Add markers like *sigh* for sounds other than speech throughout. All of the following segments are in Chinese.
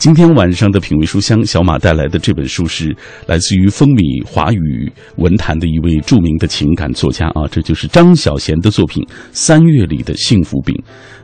今天晚上的品味书香，小马带来的这本书是来自于风靡华语文坛的一位著名的情感作家啊，这就是张小娴的作品《三月里的幸福饼》。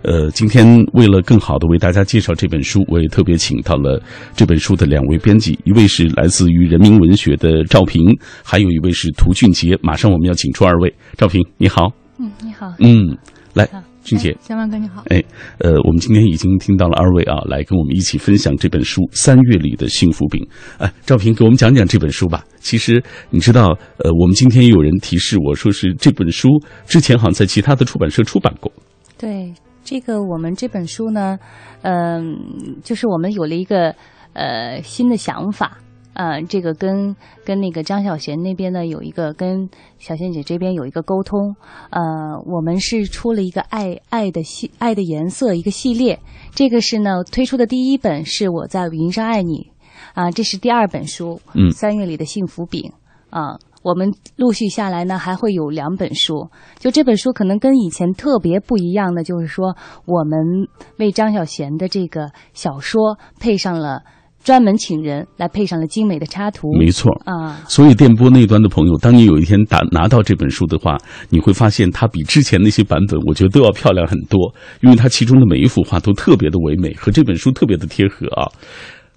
呃，今天为了更好的为大家介绍这本书，我也特别请到了这本书的两位编辑，一位是来自于人民文学的赵平，还有一位是涂俊杰。马上我们要请出二位，赵平你好，嗯，你好，嗯，来好，俊杰哎。小马哥你好。哎，呃，我们今天已经听到了二位啊，来跟我们一起分享这本书《三月里的幸福饼》。哎，赵平，给我们讲讲这本书吧。其实你知道，呃，我们今天有人提示我说是这本书之前好像在其他的出版社出版过。对这个，我们这本书呢，嗯、就是我们有了一个呃新的想法。呃，这个跟跟那个张小娴那边呢有一个跟小娴姐这边有一个沟通，呃，我们是出了一个爱爱的系爱的颜色一个系列，这个是呢推出的第一本是我在云上爱你，啊、这是第二本书，嗯三月里的幸福饼，啊、我们陆续下来呢，还会有两本书。就这本书可能跟以前特别不一样的，就是说我们为张小娴的这个小说配上了专门请人来配上了精美的插图。没错。啊，所以电波那端的朋友，当你有一天打拿到这本书的话，你会发现它比之前那些版本，我觉得都要漂亮很多，因为它其中的每一幅画都特别的唯美，和这本书特别的贴合啊。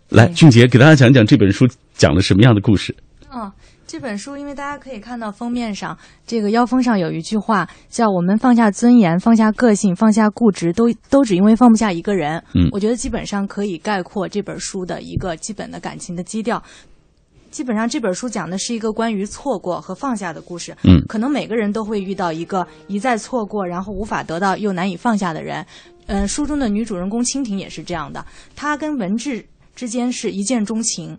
来，俊杰给大家讲讲这本书讲了什么样的故事。哦，这本书因为大家可以看到封面上这个腰封上有一句话，叫“我们放下尊严，放下个性，放下固执，都都只因为放不下一个人”。嗯我觉得基本上可以概括这本书的一个基本的感情的基调。基本上这本书讲的是一个关于错过和放下的故事。嗯可能每个人都会遇到一个一再错过，然后无法得到又难以放下的人。嗯、书中的女主人公蜻蜓也是这样的，她跟文志之间是一见钟情，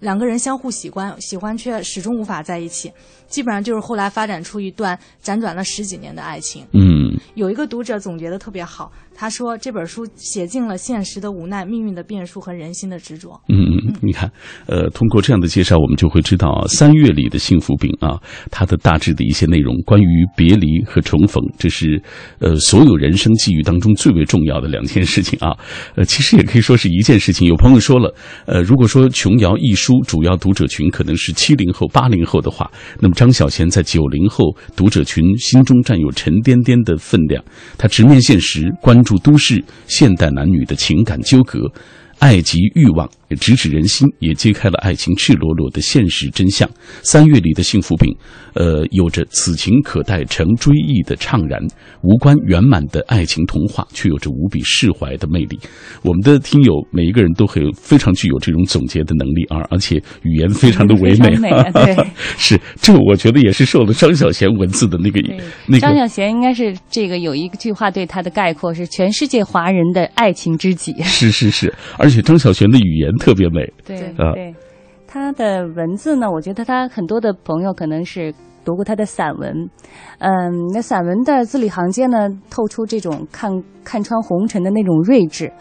两个人相互喜欢，喜欢却始终无法在一起，基本上就是后来发展出一段辗转了十几年的爱情。嗯有一个读者总结的特别好，他说这本书写尽了现实的无奈、命运的变数和人心的执着。嗯，嗯，你看，呃，通过这样的介绍，我们就会知道，三月里的幸福饼啊，它的大致的一些内容，关于别离和重逢，这是呃所有人生际遇当中最为重要的两件事情啊。呃，其实也可以说是一件事情。有朋友说了，呃，如果说琼瑶一书主要读者群可能是七零后、八零后的话，那么张小娴在九零后读者群心中占有沉甸甸的分量。她直面现实，关注都市现代男女的情感纠葛。爱及欲望直指人心，也揭开了爱情赤裸裸的现实真相。三月里的幸福饼，呃，有着此情可待成追忆的怅然，无关圆满的爱情童话，却有着无比释怀的魅力。我们的听友每一个人都很非常具有这种总结的能力啊，而且语言非常的唯美。美啊 *laughs* 对是这我觉得也是受了张小娴文字的那个那张小娴应该是这个有一句话对她的概括是全世界华人的爱情知己。是是是，而且张小娴的语言特别美。对啊对，他的文字呢，我觉得他很多的朋友可能是读过他的散文，嗯，那散文的字里行间呢，透出这种看看穿红尘的那种睿智。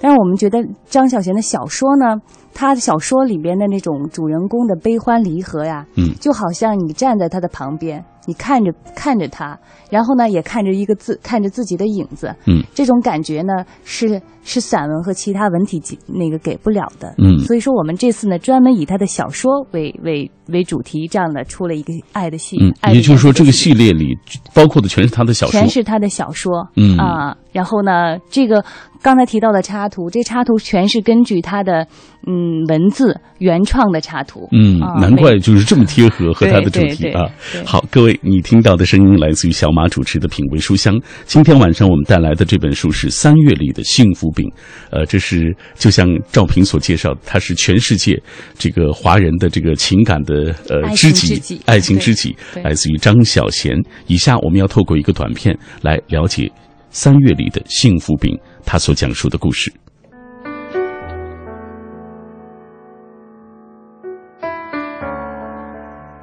但是我们觉得张小娴的小说呢，他的小说里边的那种主人公的悲欢离合呀，嗯就好像你站在他的旁边，你看着看着他，然后呢也看着一个自，看着自己的影子，嗯，这种感觉呢是是散文和其他文体那个给不了的，嗯。所以说我们这次呢专门以他的小说为为为主题，这样的出了一个爱的系，嗯，爱的也就是说，这个系系列里包括的全是他的小说，全是他的小说，嗯。啊，然后呢，这个刚才提到的插图，这插图全是根据他的嗯文字原创的插图，嗯，啊难怪就是这么贴合和他的主题啊。好，各位，你听到的声音来自于小马主持的《品味书香》。今天晚上我们带来的这本书是《三月里的幸福饼》，呃，这是就像赵平所介绍的，它是全世界这个华人的这个情感的呃呃知己情知己，爱情知己，来自于张小娴。以下我们要透过一个短片来了解《三月里的幸福饼》他所讲述的故事。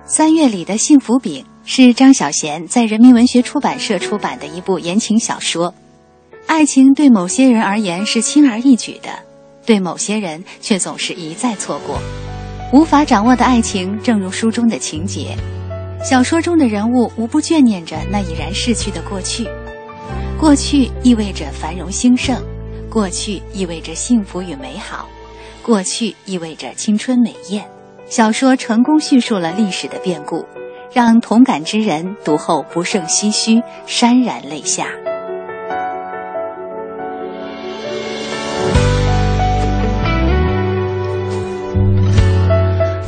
三月里的幸福饼是张小娴在人民文学出版社出版的一部言情小说。爱情对某些人而言是轻而易举的，对某些人却总是一再错过。无法掌握的爱情，正如书中的情节。小说中的人物无不眷念着那已然逝去的过去。过去意味着繁荣兴盛，过去意味着幸福与美好，过去意味着青春美艳。小说成功叙述了历史的变故，让同感之人读后不胜唏嘘，潸然泪下。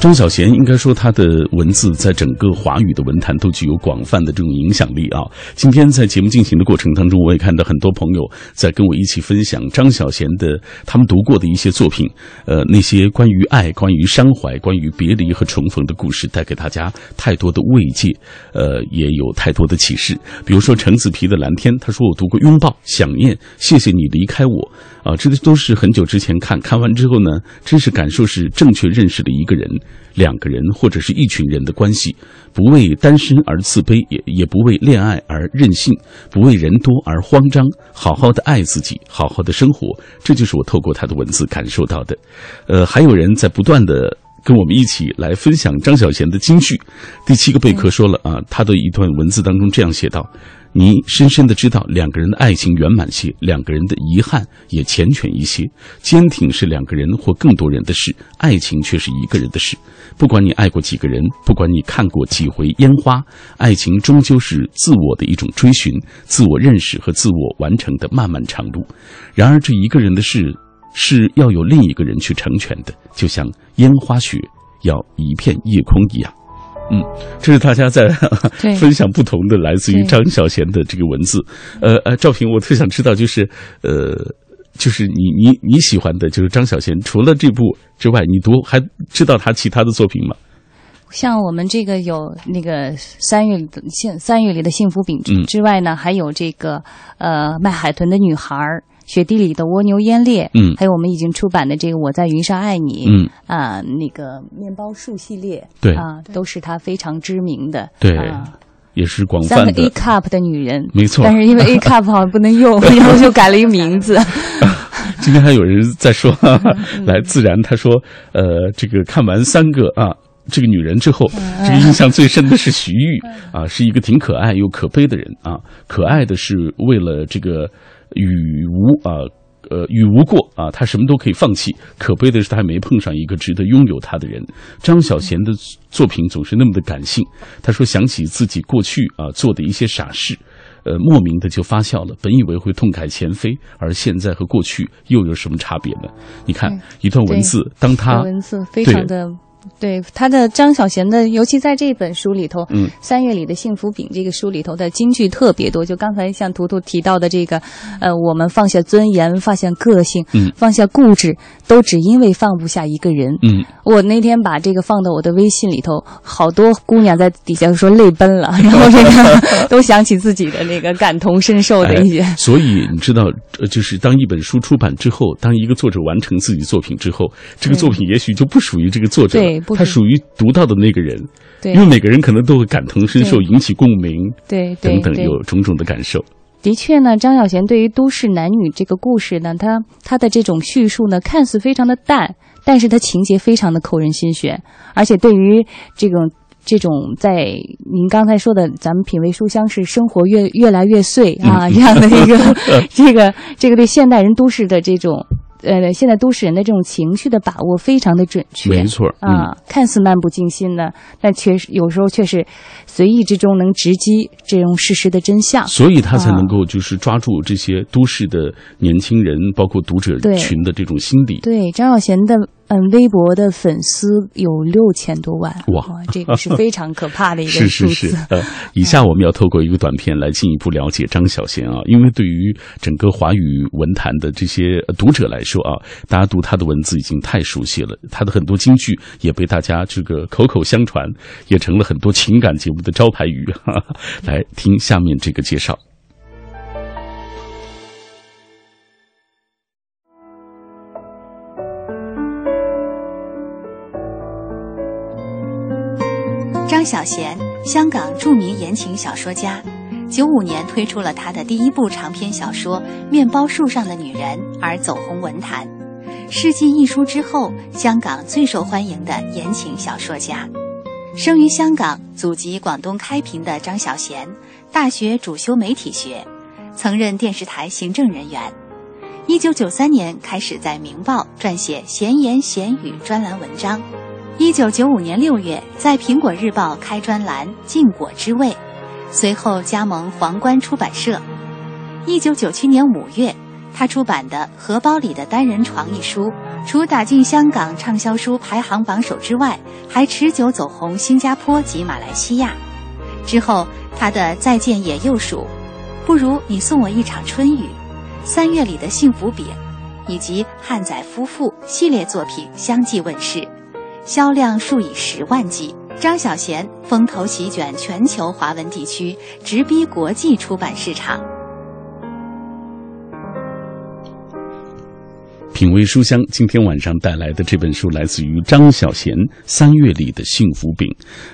张小娴应该说，他的文字在整个华语的文坛都具有广泛的这种影响力啊。今天在节目进行的过程当中，我也看到很多朋友在跟我一起分享张小娴的他们读过的一些作品，呃，那些关于爱、关于伤怀、关于别离和重逢的故事，带给大家太多的慰藉，呃，也有太多的启示。比如说橙子皮的《蓝天》，他说我读过《拥抱》《想念》《谢谢你离开我》啊，这都是很久之前看，看完之后呢，真是感受是正确认识了一个人。两个人或者是一群人的关系，不为单身而自卑，也也不为恋爱而任性，不为人多而慌张，好好的爱自己，好好的生活，这就是我透过他的文字感受到的。呃，还有人在不断的跟我们一起来分享张小娴的金句。第七个贝壳说了啊，他的一段文字当中这样写道。你深深的知道，两个人的爱情圆满些，两个人的遗憾也缱绻一些。坚挺是两个人或更多人的事，爱情却是一个人的事。不管你爱过几个人，不管你看过几回烟花，爱情终究是自我的一种追寻、自我认识和自我完成的漫漫长路。然而，这一个人的事是要有另一个人去成全的，就像烟花雪要一片夜空一样。嗯，这是大家在 *laughs* 分享不同的来自于张小娴的这个文字。呃呃，赵平，我特想知道，就是呃，就是你你你喜欢的，就是张小娴，除了这部之外，你读还知道他其他的作品吗？像我们这个有那个三月的幸三月里的幸福饼之外呢，还有这个呃卖海豚的女孩儿。雪地里的蜗牛烟烈，嗯，还有我们已经出版的这个《我在云上爱你》，嗯啊，那个面包树系列，对啊，都是他非常知名的，对，也是广泛的。三个 A cup 的女人，没错，但是因为 *laughs* A cup 好像不能用，*laughs* 然后就改了一个名字。*laughs* 今天还有人在说，来自然他说，呃，这个看完三个啊，这个女人之后，这个印象最深的是徐玉啊，是一个挺可爱又可悲的人啊，可爱的是为了这个。与无啊，呃，与无过啊，他什么都可以放弃。可悲的是，他还没碰上一个值得拥有他的人。张小娴的作品总是那么的感性。他说，想起自己过去啊做的一些傻事，呃，莫名的就发笑了。本以为会痛改前非，而现在和过去又有什么差别呢？你看一段文字，当他文字非常的。对他的张小娴的，尤其在这本书里头，嗯，三月里的幸福饼这个书里头的金句特别多。就刚才像图图提到的这个，呃，我们放下尊严，放下个性，嗯，放下固执，都只因为放不下一个人。嗯，我那天把这个放到我的微信里头，好多姑娘在底下说泪奔了，然后这个 *laughs* 都想起自己的那个感同身受的一些。所以你知道，就是当一本书出版之后，当一个作者完成自己作品之后，这个作品也许就不属于这个作者。他属于读到的那个人，对，因为每个人可能都会感同身受，引起共鸣，对，等等，有种种的感受。的确呢，张小娴对于都市男女这个故事呢，他他的这种叙述呢，看似非常的淡，但是他情节非常的扣人心弦，而且对于这种这种在您刚才说的，咱们品味书香是生活越越来越碎啊这样的一个 *laughs* 这个这个对现代人都市的这种。呃，现在都市人的这种情绪的把握非常的准确，没错啊，看似漫不经心的，但确实有时候却是随意之中能直击这种事实的真相，所以他才能够就是抓住这些都市的年轻人，包括读者群的这种心理。对张小娴的。嗯，微博的粉丝有六千多万，哇，这个是非常可怕的一个 *laughs* 数字。是是是，呃，以下我们要透过一个短片来进一步了解张小娴啊，因为对于整个华语文坛的这些读者来说啊，大家读她的文字已经太熟悉了，她的很多金句也被大家这个口口相传，也成了很多情感节目的招牌语。来听下面这个介绍。小娴，香港著名言情小说家，九五年推出了他的第一部长篇小说《面包树上的女人》，而走红文坛。世纪一书之后，香港最受欢迎的言情小说家。生于香港，祖籍广东开平的张小娴，大学主修媒体学，曾任电视台行政人员。一九九三年开始在《明报》撰写闲言闲语专栏文章。一九九五年六月，在《苹果日报》开专栏《禁果之味》，随后加盟皇冠出版社。一九九七年五月，他出版的《荷包里的单人床》一书，除打进香港畅销书排行榜首之外，还持久走红新加坡及马来西亚。之后，他的《再见野鼬鼠》，不如你送我一场春雨，《三月里的幸福饼》，以及《汉仔夫妇》系列作品相继问世。销量数以十万计，张小娴风头席卷全球华文地区，直逼国际出版市场。品味书香，今天晚上带来的这本书来自于张小娴《三月里的幸福饼》。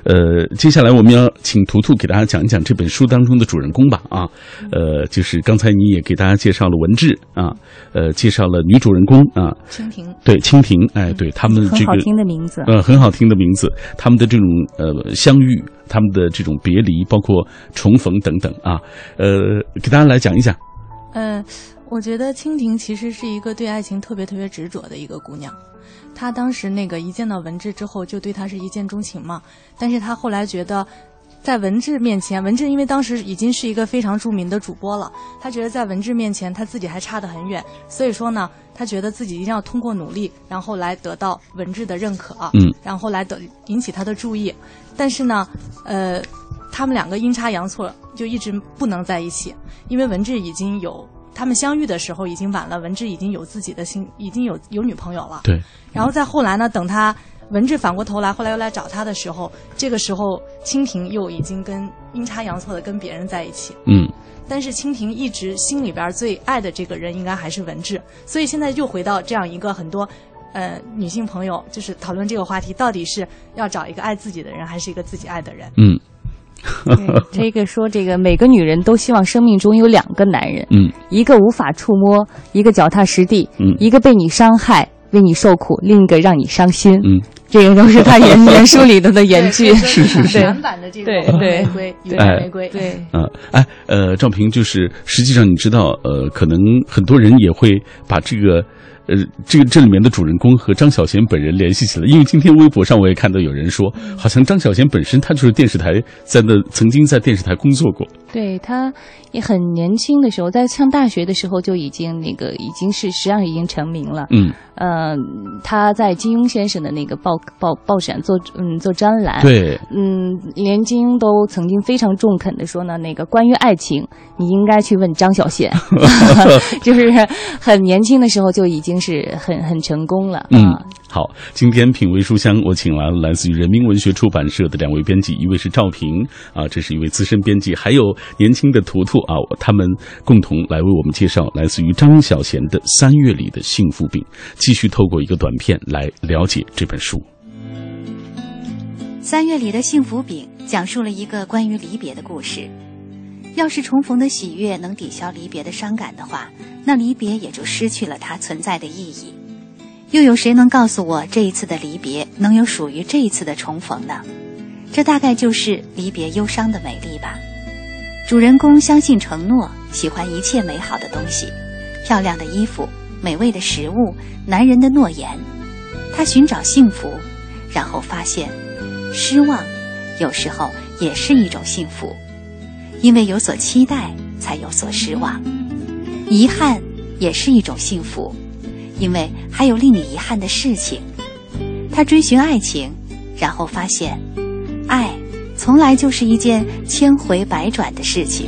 呃，接下来我们要请图图给大家讲一讲这本书当中的主人公吧。啊，呃，就是刚才你也给大家介绍了文治啊，呃，介绍了女主人公啊，蜻蜓。对，蜻蜓，哎，对他们这个很好听的名字。呃，很好听的名字，他们的这种呃相遇，他们的这种别离，包括重逢等等啊，呃，给大家来讲一讲。嗯。我觉得蜻蜓其实是一个对爱情特别特别执着的一个姑娘，她当时那个一见到文治之后就对他是一见钟情嘛，但是她后来觉得，在文治面前，文治因为当时已经是一个非常著名的主播了，她觉得在文治面前她自己还差得很远，所以说呢，她觉得自己一定要通过努力，然后来得到文治的认可，嗯，然后来得引起他的注意，但是呢，呃，他们两个阴差阳错就一直不能在一起，因为文治已经有。他们相遇的时候已经晚了，文治已经有自己的心，已经有有女朋友了。对。然后再后来呢，等他文治反过头来，后来又来找他的时候，这个时候蜻蜓又已经跟阴差阳错的跟别人在一起。嗯。但是蜻蜓一直心里边最爱的这个人应该还是文治，所以现在又回到这样一个很多，呃，女性朋友就是讨论这个话题，到底是要找一个爱自己的人，还是一个自己爱的人？嗯。这个说，这个每个女人都希望生命中有两个男人，嗯，一个无法触摸，一个脚踏实地，嗯，一个被你伤害，为你受苦，另一个让你伤心，嗯，这个都是他原 *laughs* 原书里头的原句，是是是，原版的这个玫瑰，对玫瑰，对，嗯，哎，呃，赵平，就是实际上你知道，呃，可能很多人也会把这个。呃，这个这里面的主人公和张小娴本人联系起来，因为今天微博上我也看到有人说，好像张小娴本身她就是电视台在那曾经在电视台工作过。对她也很年轻的时候，在上大学的时候就已经那个已经是实际上已经成名了。嗯，呃，他在金庸先生的那个报报报上做嗯做专栏。对，嗯，连金庸都曾经非常中肯的说呢，那个关于爱情，你应该去问张小娴，*laughs* *laughs* 就是很年轻的时候就已经。是很很成功了。嗯，好，今天品味书香，我请来了来自于人民文学出版社的两位编辑，一位是赵平啊，这是一位资深编辑，还有年轻的图图啊，他们共同来为我们介绍来自于张小娴的《三月里的幸福饼》，继续透过一个短片来了解这本书。《三月里的幸福饼》讲述了一个关于离别的故事。要是重逢的喜悦能抵消离别的伤感的话，那离别也就失去了它存在的意义。又有谁能告诉我，这一次的离别能有属于这一次的重逢呢？这大概就是离别忧伤的美丽吧。主人公相信承诺，喜欢一切美好的东西，漂亮的衣服、美味的食物、男人的诺言。他寻找幸福，然后发现，失望有时候也是一种幸福。因为有所期待，才有所失望；遗憾也是一种幸福，因为还有令你遗憾的事情。他追寻爱情，然后发现，爱从来就是一件千回百转的事情。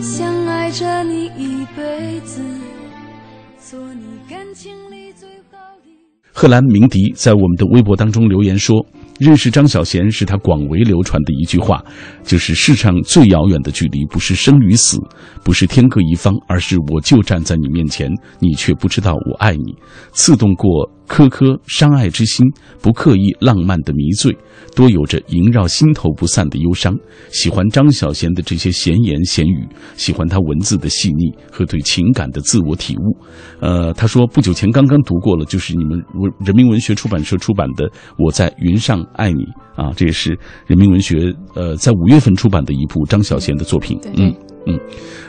想爱着你一辈子，做你感情里最好的。贺兰鸣笛在我们的微博当中留言说：“认识张小娴是他广为流传的一句话，就是世上最遥远的距离，不是生与死，不是天各一方，而是我就站在你面前，你却不知道我爱你。刺痛过颗颗伤爱之心，不刻意浪漫的迷醉，多有着萦绕心头不散的忧伤。喜欢张小娴的这些闲言闲语，喜欢她文字的细腻和对情感的自我体悟。呃，他说不久前刚刚读过了，就是你们文人民文学出版社出版的《我在云上爱你》啊，这也是人民文学呃在五月份出版的一部张小娴的作品。嗯嗯，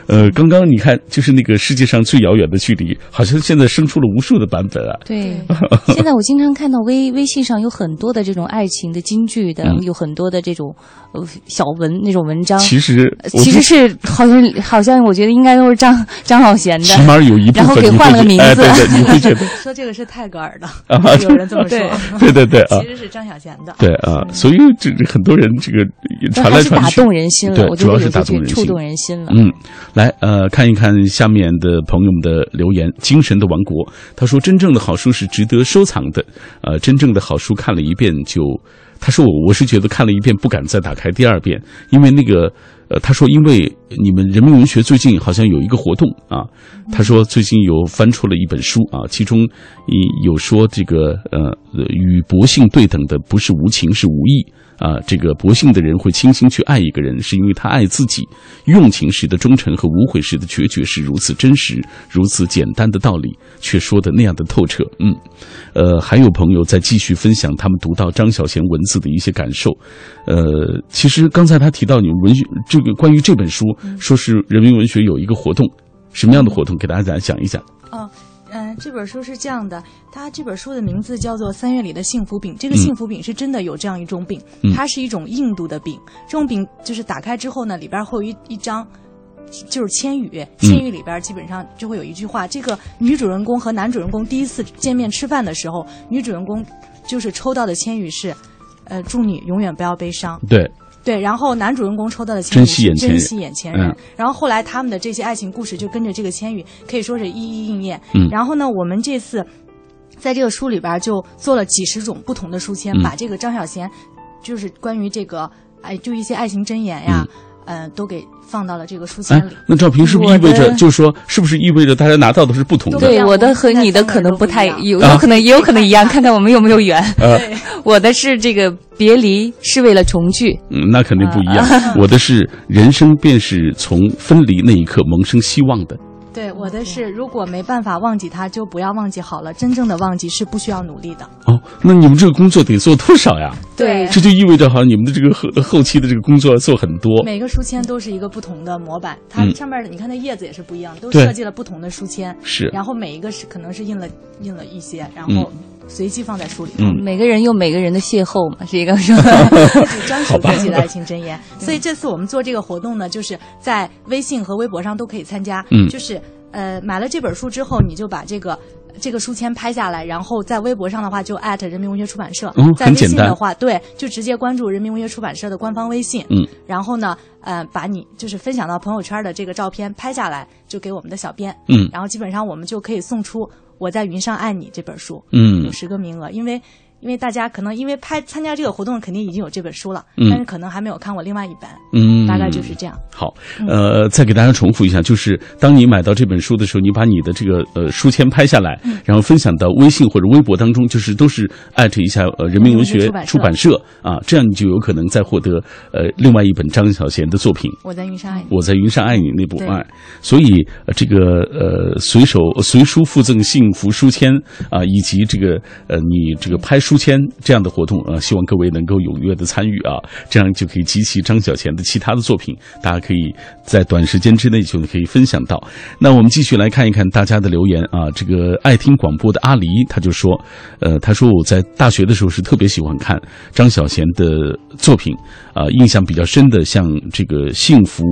呃，刚刚你看，就是那个世界上最遥远的距离，好像现在生出了无数的版本啊。对，*laughs* 现在我经常看到微微信上有很多的这种爱情的金句的，嗯。有很多的这种呃小文那种文章。其实呃其实是好像好像我觉得应该都是张 *laughs* 张小娴起的。码有一部分然后给换了个名字哎，对对，你会觉得 *laughs* 说这个是泰戈尔的啊，*laughs* 有人这么说，对对对啊其实是张小贤的。对啊，所以这这很多人这个传来传去打，动人心了，主要是打动人心触动人心了。嗯，来，呃，看一看下面的朋友们的留言。精神的王国，他说：“真正的好书是值得收藏的，呃，真正的好书看了一遍就，他说我我是觉得看了一遍不敢再打开第二遍，因为那个，呃，他说因为你们人民文学最近好像有一个活动啊，他说最近有翻出了一本书啊，其中一有说这个呃与博性对等的不是无情是无义。”啊，这个博性的人会倾心去爱一个人，是因为他爱自己。用情时的忠诚和无悔时的决绝是如此真实、如此简单的道理，却说的那样的透彻。嗯，呃，还有朋友在继续分享他们读到张小娴文字的一些感受。呃，其实刚才他提到你们文学这个关于这本书，说是人民文学有一个活动，什么样的活动？给大家讲一讲。哦，嗯、这本书是这样的，它这本书的名字叫做《三月里的幸福饼》。这个嗯幸福饼是真的有这样一种饼，嗯它是一种印度的饼。这种饼就是打开之后呢，里边会有一一张。就是千语，千语里边基本上就会有一句话。这个女主人公和男主人公第一次见面吃饭的时候，女主人公就是抽到的千语是，呃，祝你永远不要悲伤。对，对，然后男主人公抽到的千珍惜眼前人珍惜眼前人。嗯然后后来他们的这些爱情故事就跟着这个千羽，可以说是一一应验。嗯然后呢，我们这次在这个书里边就做了几十种不同的书签，嗯把这个张小娴就是关于这个哎，就一些爱情箴言呀，呃，都给放到了这个书签里。，那照片是不是意味着就是说，是不是意味着大家拿到的是不同的？对，我的和你的可能不太有，有可能也有可能一样，*laughs* 看看我们有没有缘。呃对，我的是这个别离是为了重聚，嗯，那肯定不一样。啊我的是人生便是从分离那一刻萌生希望的。对，我的是如果没办法忘记他，就不要忘记好了。真正的忘记是不需要努力的。哦，那你们这个工作得做多少呀？对这就意味着好像你们的这个后后期的这个工作要做很多。每个书签都是一个不同的模板，它嗯上面的你看它叶子也是不一样，都设计了不同的书签，是，然后每一个是可能是印了印了一些，然嗯后随机放在书里。嗯，每个人有每个人的邂逅嘛，是一个说。*laughs* 自己专属自己的爱情箴言。所以这次我们做这个活动呢，就是在微信和微博上都可以参加。嗯就是呃买了这本书之后，你就把这个。这个书签拍下来，然后在微博上的话就艾特人民文学出版社，嗯在微信的话，对，就直接关注人民文学出版社的官方微信，嗯，然后呢，呃，把你就是分享到朋友圈的这个照片拍下来，就给我们的小编，嗯然后基本上我们就可以送出《我在云上爱你》这本书，嗯。有十个名额，因为因为大家可能因为拍参加这个活动，肯定已经有这本书了，嗯。但是可能还没有看过另外一本，嗯，大概就是这样。好，呃，再给大家重复一下，就是当你买到这本书的时候，你把你的这个呃书签拍下来，然后分享到微信或者微博当中，就是都是艾特一下呃人民文学出版社啊，这样你就有可能再获得呃另外一本张小娴的作品。我在云上爱你。我在云上爱你那部对。爱，所以、呃这个呃随手随书附赠幸福书签啊、以及这个呃你这个拍书书签这样的活动啊、希望各位能够踊跃的参与啊，这样就可以集齐张小娴的其他的作品，大家可以在短时间之内就可以分享到。那我们继续来看一看大家的留言啊，这个爱听广播的阿狸他就说，呃，他说我在大学的时候是特别喜欢看张小娴的作品啊、印象比较深的像这个幸福。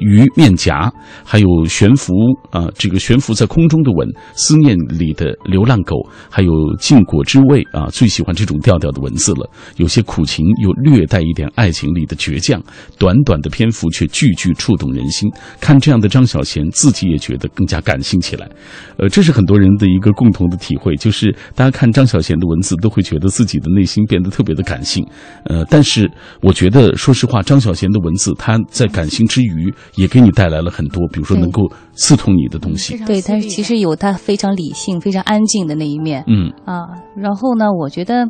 鱼面颊，还有悬浮啊、这个悬浮在空中的吻，思念里的流浪狗，还有禁果之味啊，最喜欢这种调调的文字了。有些苦情，又略带一点爱情里的倔强。短短的篇幅却句句触动人心。看这样的张小娴，自己也觉得更加感性起来。呃，这是很多人的一个共同的体会，就是大家看张小娴的文字，都会觉得自己的内心变得特别的感性。呃，但是我觉得，说实话，张小娴的文字，她在感性之余，也给你带来了很多，比如说能够刺痛你的东西。对但是其实有他非常理性、非常安静的那一面。嗯。啊，然后呢，我觉得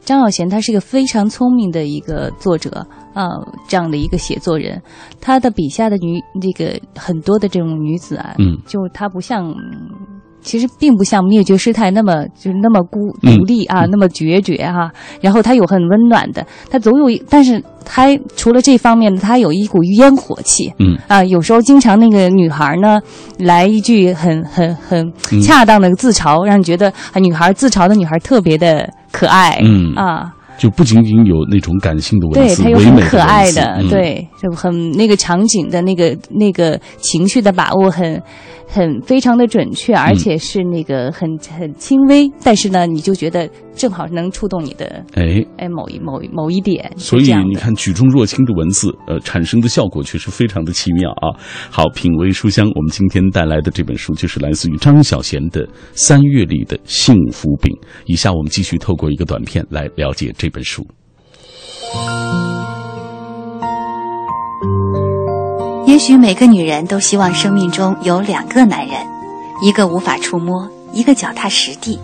张小娴她是一个非常聪明的一个作者啊，这样的一个写作人，她的笔下的女这个很多的这种女子啊，嗯。就她不像。其实并不像灭绝师太那么就是那么孤嗯。独立啊，那么决绝哈、然后她有很温暖的，她总有一，但是她除了这方面呢，她有一股烟火气。嗯。啊，有时候经常那个女孩呢，来一句很很很嗯。恰当的自嘲，让你觉得啊，女孩自嘲的女孩特别的可爱。嗯。啊，就不仅仅有那种感性的文对，字，她有很可爱的，对，就很那个场景的那个那个情绪的把握很很非常的准确，而且是那个很很轻微，但是呢，你就觉得正好能触动你的哎，哎某一某一某一点，所以你看，举重若轻的文字，呃，产生的效果却是非常的奇妙啊。好，品味书香，我们今天带来的这本书就是来自于张小娴的《三月里的幸福饼》。以下我们继续透过一个短片来了解这本书。也许每个女人都希望生命中有两个男人，一个无法触摸，一个脚踏实地；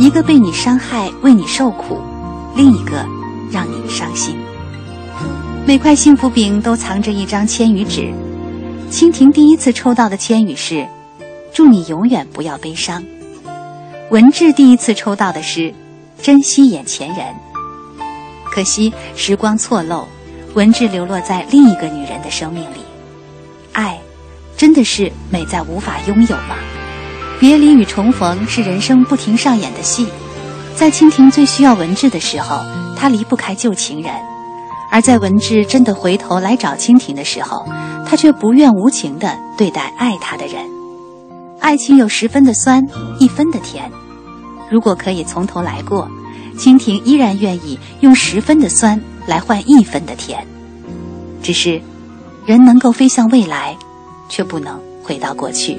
一个被你伤害，为你受苦，另一个让你伤心。每块幸福饼都藏着一张千语纸。蜻蜓第一次抽到的千语是：“祝你永远不要悲伤。”文志第一次抽到的是：“珍惜眼前人。”可惜时光错漏，文志流落在另一个女人的生命里。爱，真的是美在无法拥有吗？别离与重逢是人生不停上演的戏，在蜻蜓最需要文志的时候，他离不开旧情人；而在文志真的回头来找蜻蜓的时候，他却不愿无情地对待爱他的人。爱情有十分的酸，一分的甜。如果可以从头来过，蜻蜓依然愿意用十分的酸来换一分的甜。只是。人能够飞向未来，却不能回到过去。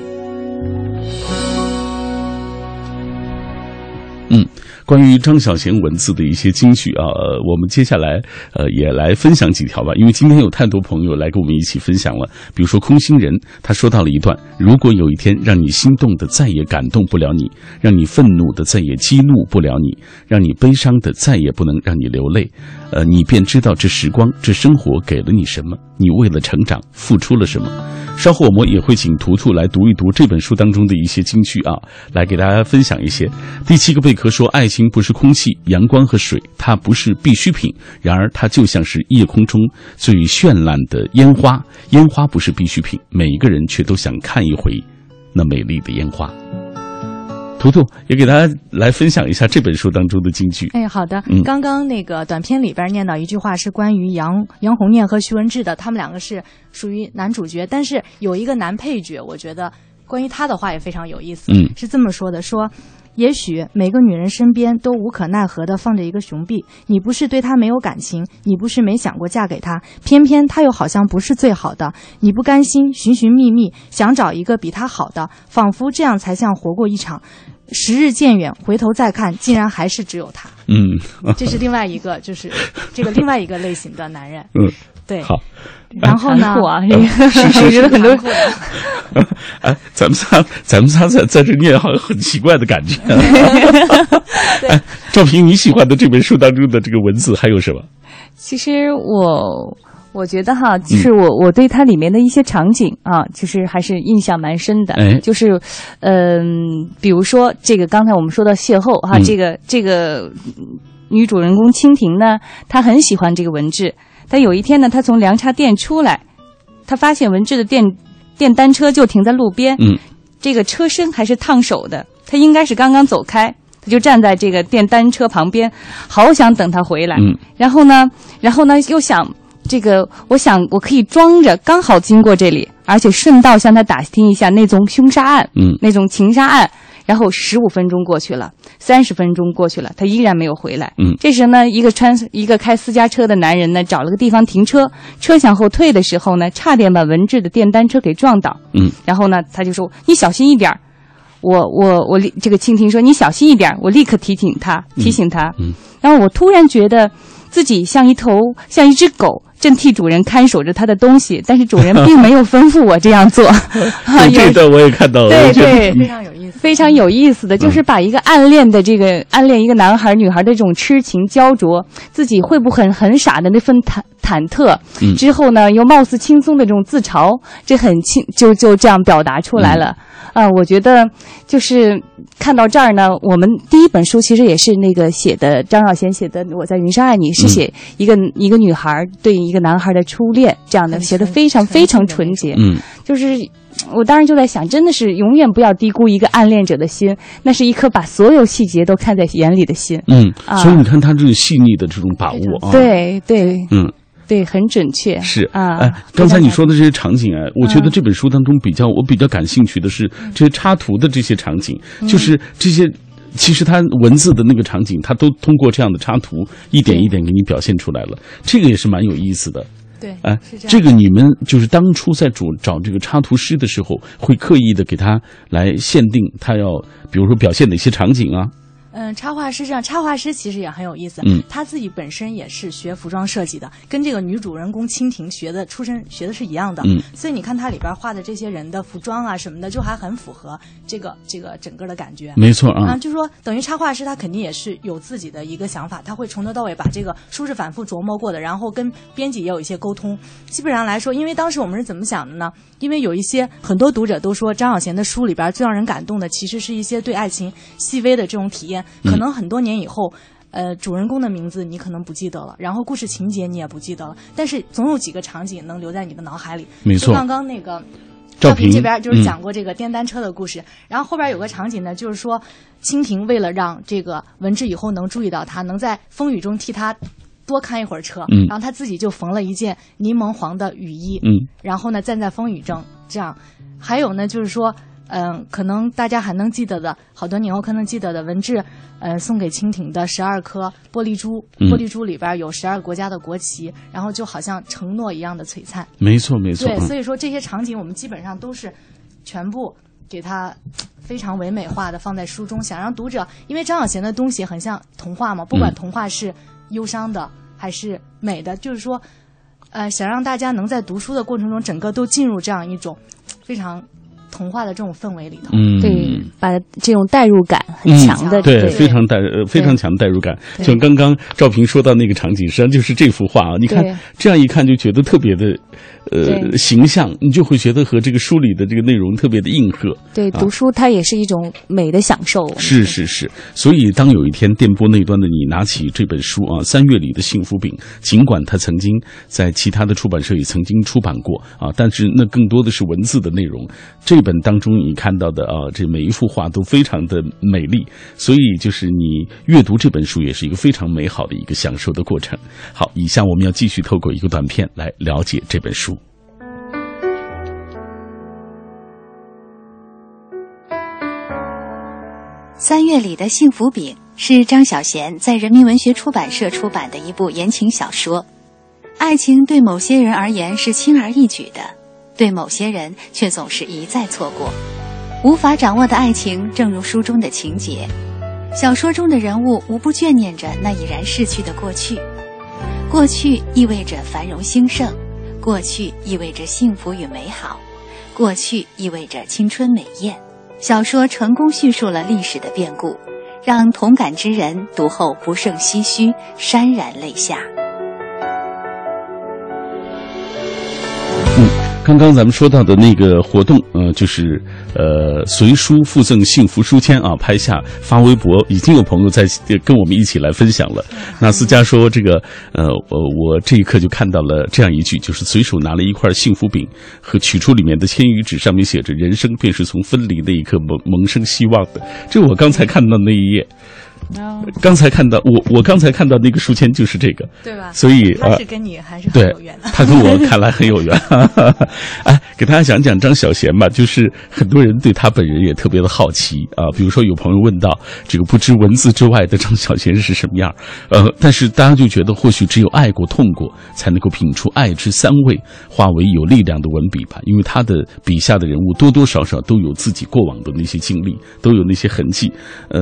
嗯，关于张小娴文字的一些金句啊，呃我们接下来呃也来分享几条吧。因为今天有太多朋友来跟我们一起分享了，比如说空心人，他说到了一段：如果有一天让你心动的再也感动不了你，让你愤怒的再也激怒不了你，让你悲伤的再也不能让你流泪，呃，你便知道这时光、这生活给了你什么，你为了成长付出了什么。稍后我们也会请图图来读一读这本书当中的一些金句啊，来给大家分享一些。第七个贝壳说：“爱情不是空气、阳光和水，它不是必需品，然而它就像是夜空中最绚烂的烟花。烟花不是必需品，每一个人却都想看一回那美丽的烟花。”图图也给大家来分享一下这本书当中的金句。哎，好的。嗯刚刚那个短片里边念到一句话是关于杨杨红念和徐文志的，他们两个是属于男主角，但是有一个男配角，我觉得关于他的话也非常有意思。嗯是这么说的：说也许每个女人身边都无可奈何地放着一个熊臂，你不是对他没有感情，你不是没想过嫁给他，偏偏他又好像不是最好的，你不甘心，寻寻觅觅想找一个比他好的，仿佛这样才像活过一场。时日渐远，回头再看，竟然还是只有他。嗯，这是另外一个，就是这个另外一个类型的男人。*laughs* 嗯，对。好，*laughs* 然后呢？残酷啊，*laughs* 这个我觉得很多残酷的哎，咱们仨，咱们仨在在这念，好像很奇怪的感觉。*laughs* 哎，赵平，你喜欢的这本书当中的这个文字还有什么？其实我我觉得哈，就是我、我对它里面的一些场景啊，就是还是印象蛮深的。哎就是嗯、比如说这个刚才我们说到邂逅哈，嗯这个这个嗯女主人公蜻蜓呢，她很喜欢这个文治。但有一天呢，他从凉茶店出来，他发现文志的电电单车就停在路边，嗯，这个车身还是烫手的，他应该是刚刚走开。他就站在这个电单车旁边，好想等他回来。嗯然后呢，然后呢，又想这个，我想我可以装着刚好经过这里，而且顺道向他打听一下那宗凶杀案，嗯那种情杀案。然后十五分钟过去了，三十分钟过去了，他依然没有回来。嗯这时呢，一个穿一个开私家车的男人呢，找了个地方停车，车向后退的时候呢，差点把文志的电单车给撞倒。嗯，然后呢，他就说：“你小心一点儿。”我我我立这个蜻蜓说：“你小心一点儿。”我立刻提醒他，提醒他。嗯然后我突然觉得自己像一头像一只狗，正替主人看守着他的东西，但是主人并没有吩咐我这样做。*laughs* 啊，对这段我也看到了，对对非常有意思。非常有意思的，就是把一个暗恋的这个暗恋一个男孩女孩的这种痴情焦灼，自己会不会很很傻的那份忐忐忑，嗯之后呢又貌似轻松的这种自嘲，这很轻就就这样表达出来了。啊、我觉得就是看到这儿呢，我们第一本书其实也是那个写的张小娴写的《我在云上爱你》，是写一个、一个女孩对一个男孩的初恋，这样的写的非常非常纯洁。嗯就是我当时就在想，真的是永远不要低估一个暗恋者的心，那是一颗把所有细节都看在眼里的心。嗯，啊所以你看他这个细腻的这种把握啊，，对对嗯。对，很准确。是啊，哎，刚才你说的这些场景啊，我觉得嗯这本书当中比较我比较感兴趣的是这些插图的这些场景，嗯就是这些。其实它文字的那个场景，它都通过这样的插图一点一点给你表现出来了，这个也是蛮有意思的。对，哎。这个你们就是当初在主找这个插图师的时候，会刻意的给他来限定他要，比如说表现哪些场景啊？嗯，插画师这样，插画师其实也很有意思。嗯他自己本身也是学服装设计的，跟这个女主人公蜻蜓学的出身学的是一样的。嗯，所以你看他里边画的这些人的服装啊什么的，就还很符合这个这个整个的感觉。没错啊，就是说，等于插画师他肯定也是有自己的一个想法，他会从头到尾把这个书是反复琢磨过的，然后跟编辑也有一些沟通。基本上来说，因为当时我们是怎么想的呢？因为有一些很多读者都说，张小娴的书里边最让人感动的，其实是一些对爱情细微的这种体验，可能很多年以后。呃，主人公的名字你可能不记得了，然后故事情节你也不记得了，但是总有几个场景能留在你的脑海里。没错就刚刚那个赵平平这边就是嗯讲过这个电单车的故事，然后后边有个场景呢，就是说蜻蜓为了让这个文治以后能注意到他，能在风雨中替他多看一会儿车，嗯然后他自己就缝了一件柠檬黄的雨衣，嗯然后呢站在风雨中这样，还有呢就是说。嗯，可能大家还能记得的，好多年后可能记得的文志，呃，送给蜻蜓的十二颗玻璃珠，嗯。玻璃珠里边有十二个国家的国旗，然后就好像承诺一样的璀璨。没错没错，对，嗯。所以说这些场景我们基本上都是全部给它非常唯美化的放在书中，想让读者，因为张小娴的东西很像童话嘛，不管嗯。童话是忧伤的还是美的，就是说，呃，想让大家能在读书的过程中，整个都进入这样一种非常童话的这种氛围里头。嗯，对，把这种代入感很嗯强的，对，对非常带呃非常强的代入感。对像刚刚赵平说到那个场景，实际上就是这幅画啊，你看这样一看就觉得特别的呃形象，你就会觉得和这个书里的这个内容特别的应和。对，读书它也是一种美的享受。是是是，所以当有一天电波那端的你拿起这本书啊，《三月里的幸福饼》，尽管它曾经在其他的出版社也曾经出版过啊，但是那更多的是文字的内容。这本当中你看到的啊，这每一幅画都非常的美丽，所以就是你阅读这本书也是一个非常美好的一个享受的过程。好，以下我们要继续透过一个短片来了解这本书。三月里的幸福饼是张小娴在人民文学出版社出版的一部言情小说。爱情对某些人而言是轻而易举的，对某些人却总是一再错过。无法掌握的爱情，正如书中的情节。小说中的人物无不眷念着那已然逝去的过去。过去意味着繁荣兴盛，过去意味着幸福与美好，过去意味着青春美艳。小说成功叙述了历史的变故，让同感之人读后不胜唏嘘，潸然泪下。刚刚咱们说到的那个活动，呃，就是呃随书附赠幸福书签啊，拍下发微博，已经有朋友在跟我们一起来分享了。那思佳说这个，呃，我我这一刻就看到了这样一句，就是随手拿了一块幸福饼，和取出里面的签语纸，上面写着“人生便是从分离那一刻萌萌生希望的”。这我刚才看到那一页。刚才看到我，我刚才看到那个书签就是这个，对吧？所以他是跟你还是很有缘的。他跟我看来很有缘。*laughs* 哎，给大家讲讲张小娴吧，就是很多人对他本人也特别的好奇啊。比如说有朋友问到这个不知文字之外的张小娴是什么样，呃，但是大家就觉得或许只有爱过、痛过，才能够品出爱之三味，化为有力量的文笔吧。因为他的笔下的人物多多少少都有自己过往的那些经历，都有那些痕迹。呃，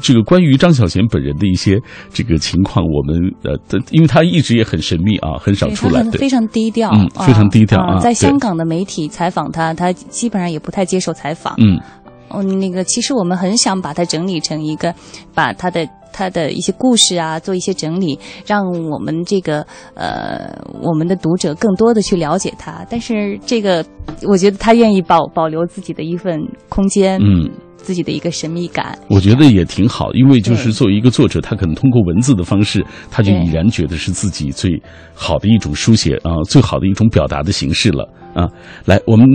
这个关于。于张小娴本人的一些这个情况，我们呃，因为他一直也很神秘啊，很少出来，非常低调，嗯，非常低调啊。在香港的媒体采访他，他基本上也不太接受采访。嗯，哦，那个其实我们很想把它整理成一个，把他的他的一些故事啊，做一些整理，让我们这个呃，我们的读者更多的去了解他。但是这个，我觉得他愿意保保留自己的一份空间。嗯。自己的一个神秘感，我觉得也挺好，因为就是作为一个作者，他可能通过文字的方式，他就已然觉得是自己最好的一种书写啊，最好的一种表达的形式了啊。来，我们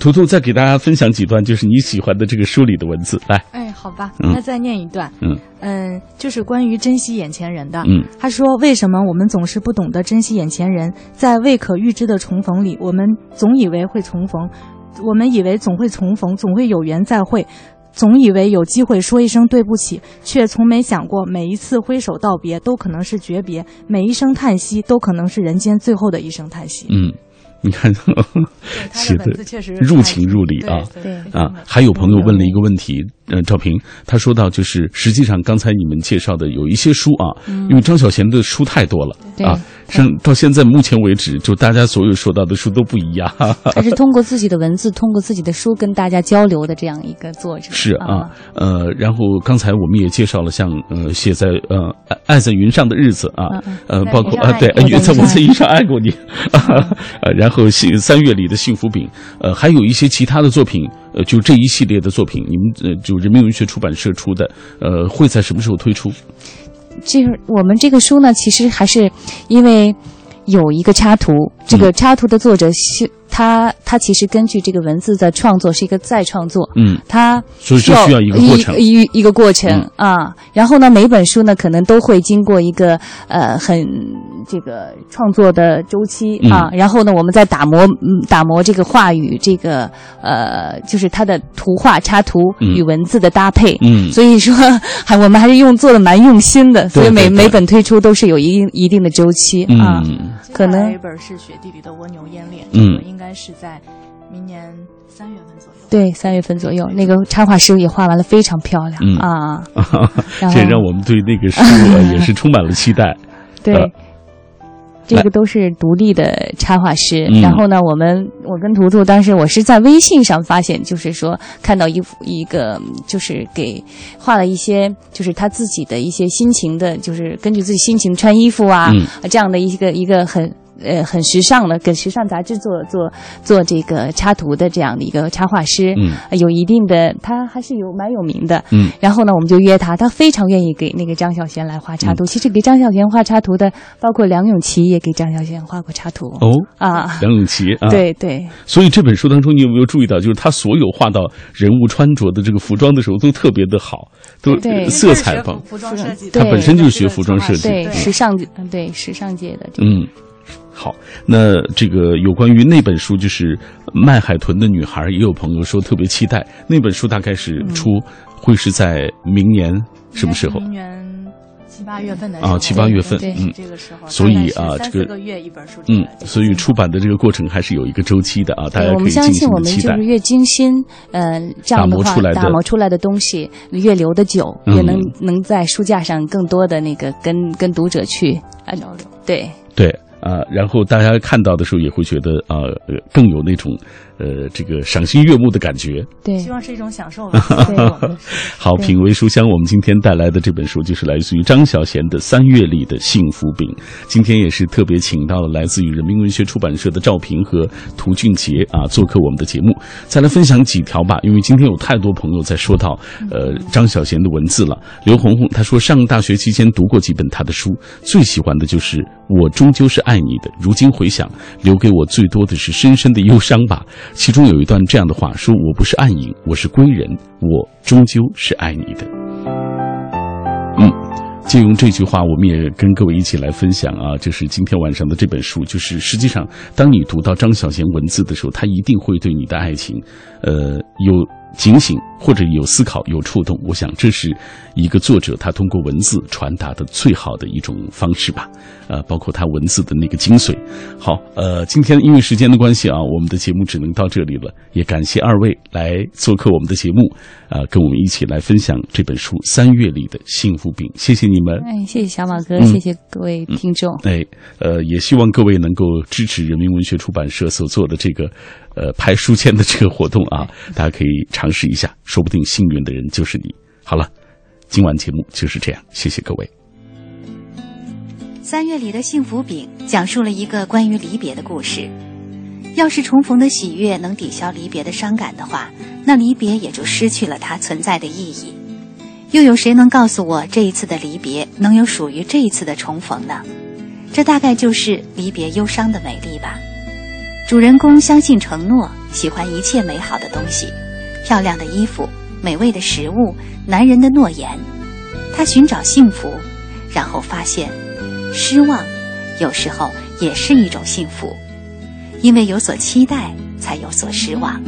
图图再给大家分享几段，就是你喜欢的这个书里的文字。来，哎，好吧，那再念一段。嗯嗯，就是关于珍惜眼前人的。嗯，他说：“为什么我们总是不懂得珍惜眼前人？在未可预知的重逢里，我们总以为会重逢，我们以为总会重逢，总会有缘再会。”总以为有机会说一声对不起，却从没想过每一次挥手道别都可能是诀别，每一声叹息都可能是人间最后的一声叹息。嗯，你看，写的入情入理啊。对啊，还有朋友问了一个问题，嗯，赵平他说到，就是实际上刚才你们介绍的有一些书啊，因为张小娴的书太多了啊。上到现在目前为止，就大家所有说到的书都不一样。*laughs* 他是通过自己的文字，通过自己的书跟大家交流的这样一个作者。是啊，呃，然后刚才我们也介绍了，像呃写在呃爱在云上的日子啊，呃包括啊对，在我在云上爱过你，*laughs* 呃然后幸三月里的幸福饼，呃还有一些其他的作品，呃就这一系列的作品，你们呃就人民文学出版社出的，呃会在什么时候推出？就是我们这个书呢，其实还是因为有一个插图，这个插图的作者是。他他其实根据这个文字的创作是一个再创作，嗯，他所以需要一个过程，一一个过程啊。然后呢，每本书呢可能都会经过一个呃很这个创作的周期啊。然后呢，我们再打磨打磨这个话语，这个呃就是它的图画插图与文字的搭配。嗯，所以说还我们还是用做的蛮用心的，所以每每本推出都是有一定一定的周期啊。可能一本是雪地里的蜗牛烟恋，嗯，应该。是在明年三月份左右。对，三月份左右，那个插画师也画完了，非常漂亮啊！*laughs* 这让我们对那个书也是充满了期待。*laughs* 对，这个都是独立的插画师。然后呢，我们我跟图图当时我是在微信上发现，就是说看到一幅一个，就是给画了一些，就是他自己的一些心情的，就是根据自己心情穿衣服啊，这样的一个一个很。呃，很时尚的，给时尚杂志做做做这个插图的这样的一个插画师，嗯，有一定的，他还是有蛮有名的，嗯。然后呢，我们就约他，他非常愿意给那个张小娴来画插图。其实给张小娴画插图的，包括梁咏琪也给张小娴画过插图。哦啊，梁咏琪啊，对对。所以这本书当中，你有没有注意到，就是他所有画到人物穿着的这个服装的时候，都特别的好，都色彩棒。服装设计，他本身就是学服装设计，对时尚，对时尚界的，嗯。好，那这个有关于那本书，就是《卖海豚的女孩》，也有朋友说特别期待那本书，大概是出会是在明年什么时候？明年七八月份的啊，七八月份，对嗯，这个时候，所以啊，这个三四个月一本书，嗯，所以出版的这个过程还是有一个周期的啊，大家可以尽信我们就是。越精心，呃，这样的话打磨出来的打磨出来的东西越留得久，嗯越能能在书架上更多的那个跟跟读者去啊交流。对，对啊、然后大家看到的时候也会觉得啊、呃更有那种呃这个赏心悦目的感觉。对希望是一种享受 *laughs* *laughs* 好，品味书香，我们今天带来的这本书就是来自于张小娴的《三月里的幸福饼》。今天也是特别请到了来自于人民文学出版社的赵平和涂俊杰啊做客我们的节目，再来分享几条吧。因为今天有太多朋友在说到呃张小娴的文字了。刘红红她说，上大学期间读过几本她的书，最喜欢的就是《我终究是爱你的》。如今回想，留给我最多的是深深的忧伤吧。其中有一段这样的话说：“我不是暗影，我是归人，我终究是爱你的。”嗯，借用这句话，我们也跟各位一起来分享啊，就是今天晚上的这本书，就是实际上，当你读到张小娴文字的时候，他一定会对你的爱情，呃，有警醒或者有思考、有触动。我想，这是一个作者他通过文字传达的最好的一种方式吧。呃，包括他文字的那个精髓。好，呃，今天因为时间的关系啊，我们的节目只能到这里了。也感谢二位来做客我们的节目，啊、跟我们一起来分享这本书《三月里的幸福饼》。谢谢你们。哎，谢谢小马哥，嗯谢谢各位听众。哎，呃，也希望各位能够支持人民文学出版社所做的这个，呃，拍书签的这个活动啊，大家可以尝试一下，说不定幸运的人就是你。好了，今晚节目就是这样，谢谢各位。三月里的幸福饼讲述了一个关于离别的故事。要是重逢的喜悦能抵消离别的伤感的话，那离别也就失去了它存在的意义。又有谁能告诉我，这一次的离别能有属于这一次的重逢呢？这大概就是离别忧伤的美丽吧。主人公相信承诺，喜欢一切美好的东西，漂亮的衣服、美味的食物、男人的诺言。他寻找幸福，然后发现。失望，有时候也是一种幸福，因为有所期待，才有所失望；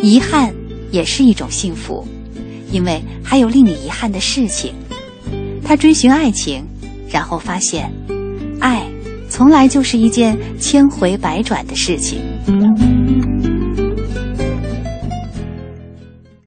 遗憾也是一种幸福，因为还有令你遗憾的事情。他追寻爱情，然后发现，爱从来就是一件千回百转的事情。